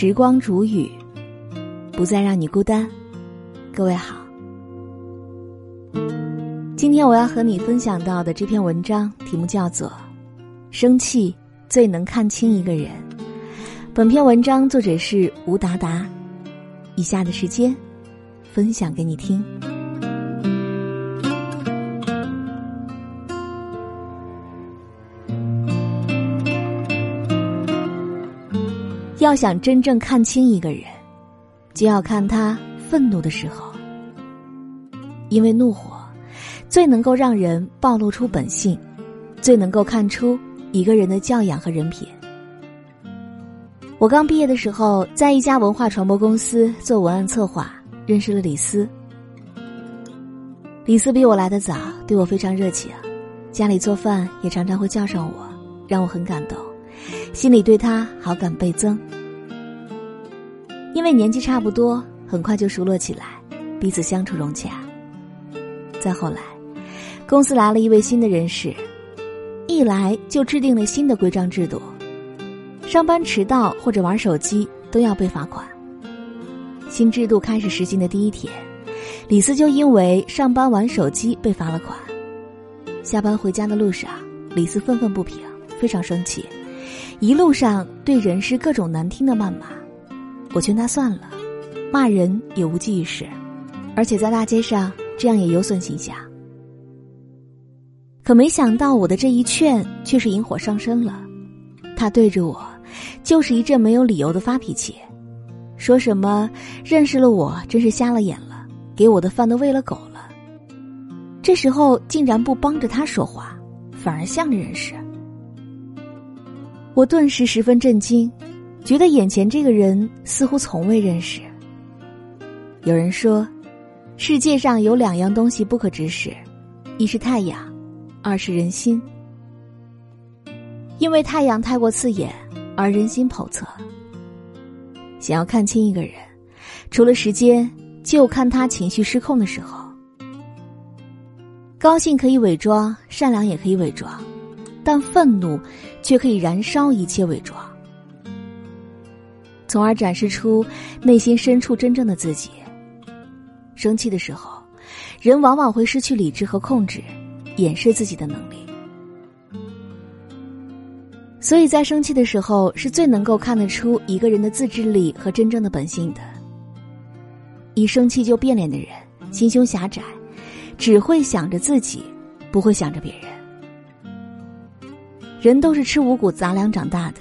时光煮雨，不再让你孤单。各位好，今天我要和你分享到的这篇文章题目叫做《生气最能看清一个人》。本篇文章作者是吴达达。以下的时间，分享给你听。要想真正看清一个人，就要看他愤怒的时候，因为怒火最能够让人暴露出本性，最能够看出一个人的教养和人品。我刚毕业的时候，在一家文化传播公司做文案策划，认识了李斯。李斯比我来的早，对我非常热情，家里做饭也常常会叫上我，让我很感动。心里对他好感倍增，因为年纪差不多，很快就熟络起来，彼此相处融洽。再后来，公司来了一位新的人士，一来就制定了新的规章制度，上班迟到或者玩手机都要被罚款。新制度开始实行的第一天，李斯就因为上班玩手机被罚了款。下班回家的路上，李斯愤愤不平，非常生气。一路上对人事各种难听的谩骂，我劝他算了，骂人也无济于事，而且在大街上这样也有损形象。可没想到我的这一劝却是引火上身了，他对着我就是一阵没有理由的发脾气，说什么认识了我真是瞎了眼了，给我的饭都喂了狗了。这时候竟然不帮着他说话，反而向着人事。我顿时十分震惊，觉得眼前这个人似乎从未认识。有人说，世界上有两样东西不可直视，一是太阳，二是人心。因为太阳太过刺眼，而人心叵测。想要看清一个人，除了时间，就看他情绪失控的时候。高兴可以伪装，善良也可以伪装。但愤怒却可以燃烧一切伪装，从而展示出内心深处真正的自己。生气的时候，人往往会失去理智和控制，掩饰自己的能力。所以在生气的时候，是最能够看得出一个人的自制力和真正的本性的。一生气就变脸的人，心胸狭窄，只会想着自己，不会想着别人。人都是吃五谷杂粮长大的，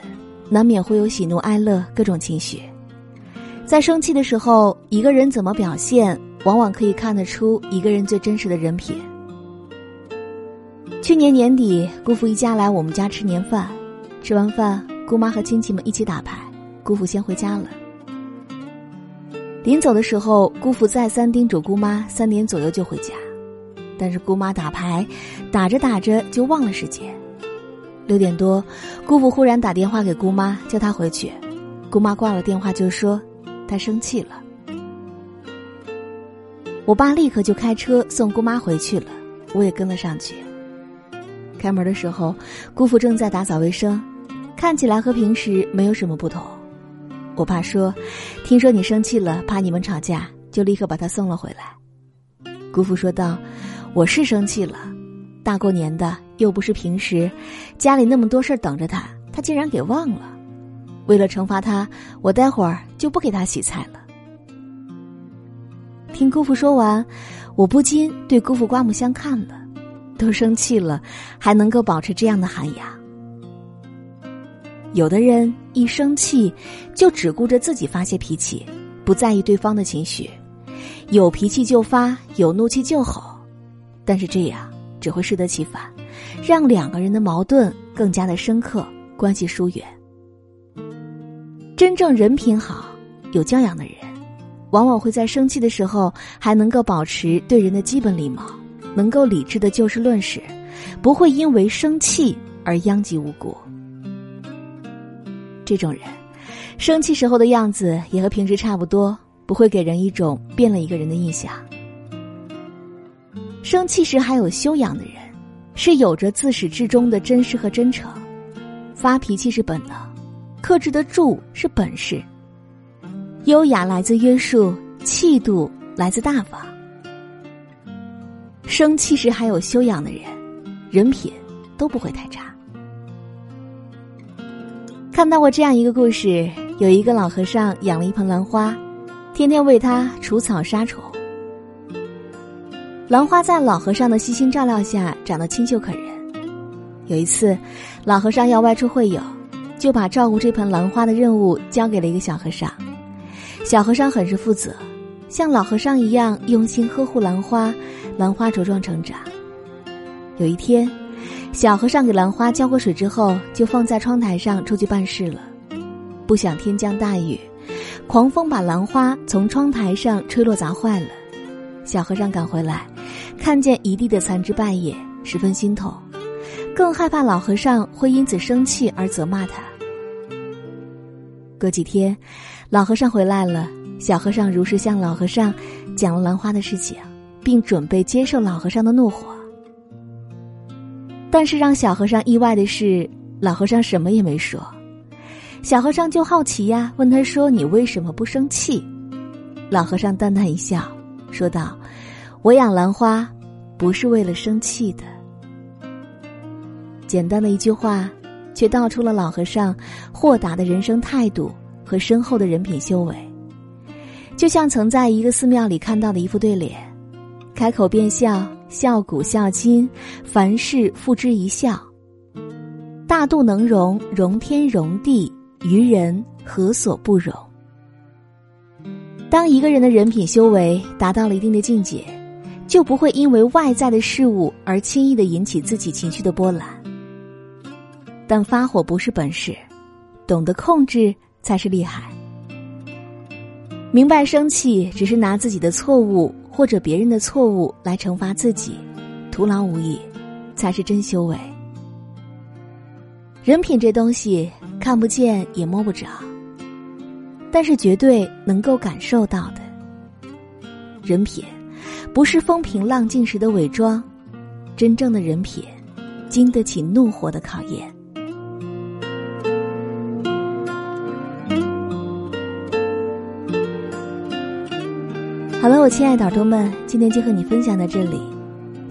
难免会有喜怒哀乐各种情绪。在生气的时候，一个人怎么表现，往往可以看得出一个人最真实的人品。去年年底，姑父一家来我们家吃年饭，吃完饭，姑妈和亲戚们一起打牌，姑父先回家了。临走的时候，姑父再三叮嘱姑妈三点左右就回家，但是姑妈打牌，打着打着就忘了时间。六点多，姑父忽然打电话给姑妈，叫她回去。姑妈挂了电话就说：“她生气了。”我爸立刻就开车送姑妈回去了，我也跟了上去。开门的时候，姑父正在打扫卫生，看起来和平时没有什么不同。我爸说：“听说你生气了，怕你们吵架，就立刻把他送了回来。”姑父说道：“我是生气了。”大过年的，又不是平时，家里那么多事儿等着他，他竟然给忘了。为了惩罚他，我待会儿就不给他洗菜了。听姑父说完，我不禁对姑父刮目相看了。都生气了，还能够保持这样的涵养。有的人一生气，就只顾着自己发泄脾气，不在意对方的情绪，有脾气就发，有怒气就吼，但是这样。只会适得其反，让两个人的矛盾更加的深刻，关系疏远。真正人品好、有教养的人，往往会在生气的时候还能够保持对人的基本礼貌，能够理智的就事论事，不会因为生气而殃及无辜。这种人，生气时候的样子也和平时差不多，不会给人一种变了一个人的印象。生气时还有修养的人，是有着自始至终的真实和真诚。发脾气是本能，克制得住是本事，优雅来自约束，气度来自大方。生气时还有修养的人，人品都不会太差。看到过这样一个故事：有一个老和尚养了一盆兰花，天天为它除草杀虫。兰花在老和尚的悉心照料下长得清秀可人。有一次，老和尚要外出会友，就把照顾这盆兰花的任务交给了一个小和尚。小和尚很是负责，像老和尚一样用心呵护兰花，兰花茁壮成长。有一天，小和尚给兰花浇过水之后，就放在窗台上出去办事了。不想天降大雨，狂风把兰花从窗台上吹落砸坏了。小和尚赶回来。看见一地的残枝败叶，十分心痛，更害怕老和尚会因此生气而责骂他。隔几天，老和尚回来了，小和尚如实向老和尚讲了兰花的事情，并准备接受老和尚的怒火。但是让小和尚意外的是，老和尚什么也没说。小和尚就好奇呀，问他说：“你为什么不生气？”老和尚淡淡一笑，说道。我养兰花，不是为了生气的。简单的一句话，却道出了老和尚豁达的人生态度和深厚的人品修为。就像曾在一个寺庙里看到的一副对联：“开口便笑，笑古笑今，凡事付之一笑。大度能容，容天容地，于人何所不容？”当一个人的人品修为达到了一定的境界。就不会因为外在的事物而轻易的引起自己情绪的波澜。但发火不是本事，懂得控制才是厉害。明白生气只是拿自己的错误或者别人的错误来惩罚自己，徒劳无益，才是真修为。人品这东西看不见也摸不着，但是绝对能够感受到的。人品。不是风平浪静时的伪装，真正的人品，经得起怒火的考验。好了，我亲爱的耳朵们，今天就和你分享到这里。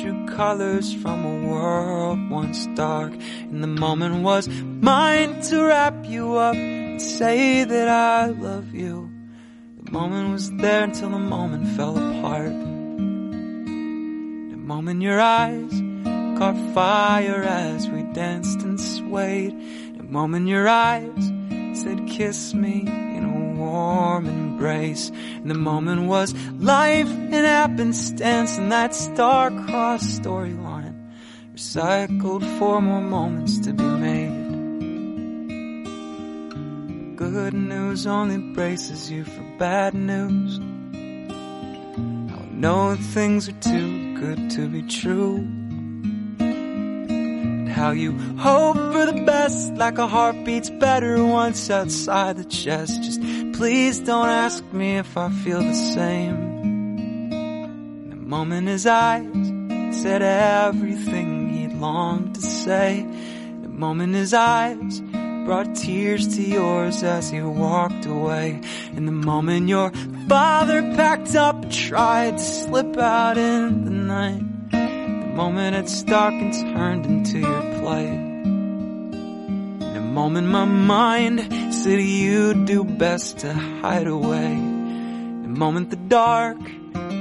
Drew colors from a world once dark. And the moment was mine to wrap you up and say that I love you. The moment was there until the moment fell apart. The moment your eyes caught fire as we danced and swayed. The moment your eyes said, Kiss me in a warm embrace. And the moment was life and happenstance, and that star-crossed storyline recycled four more moments to be made. Good news only braces you for bad news. I know things are too good to be true how you hope for the best like a heart beats better once outside the chest. Just please don't ask me if I feel the same. The moment his eyes said everything he'd longed to say. The moment his eyes brought tears to yours as he walked away. And the moment your father packed up tried to slip out in the night moment it's dark and turned into your play. The moment my mind said you'd do best to hide away. The moment the dark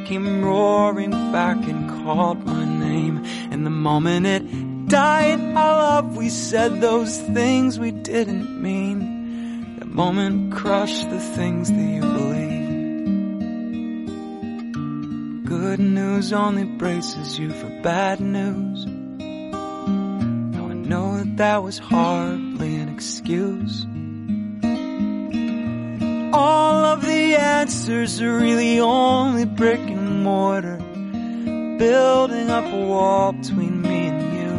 came roaring back and called my name. And the moment it died, I love, we said those things we didn't mean. The moment crushed the things that you believe. Good news only braces you for bad news. Now I know that that was hardly an excuse. All of the answers are really only brick and mortar, building up a wall between me and you.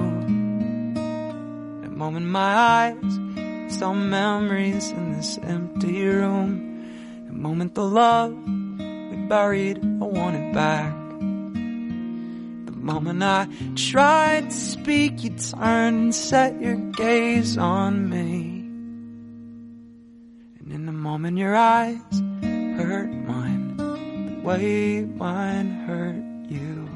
The moment my eyes saw memories in this empty room, the moment the love buried, I want it back. The moment I tried to speak, you turned and set your gaze on me. And in the moment your eyes hurt mine, the way mine hurt you.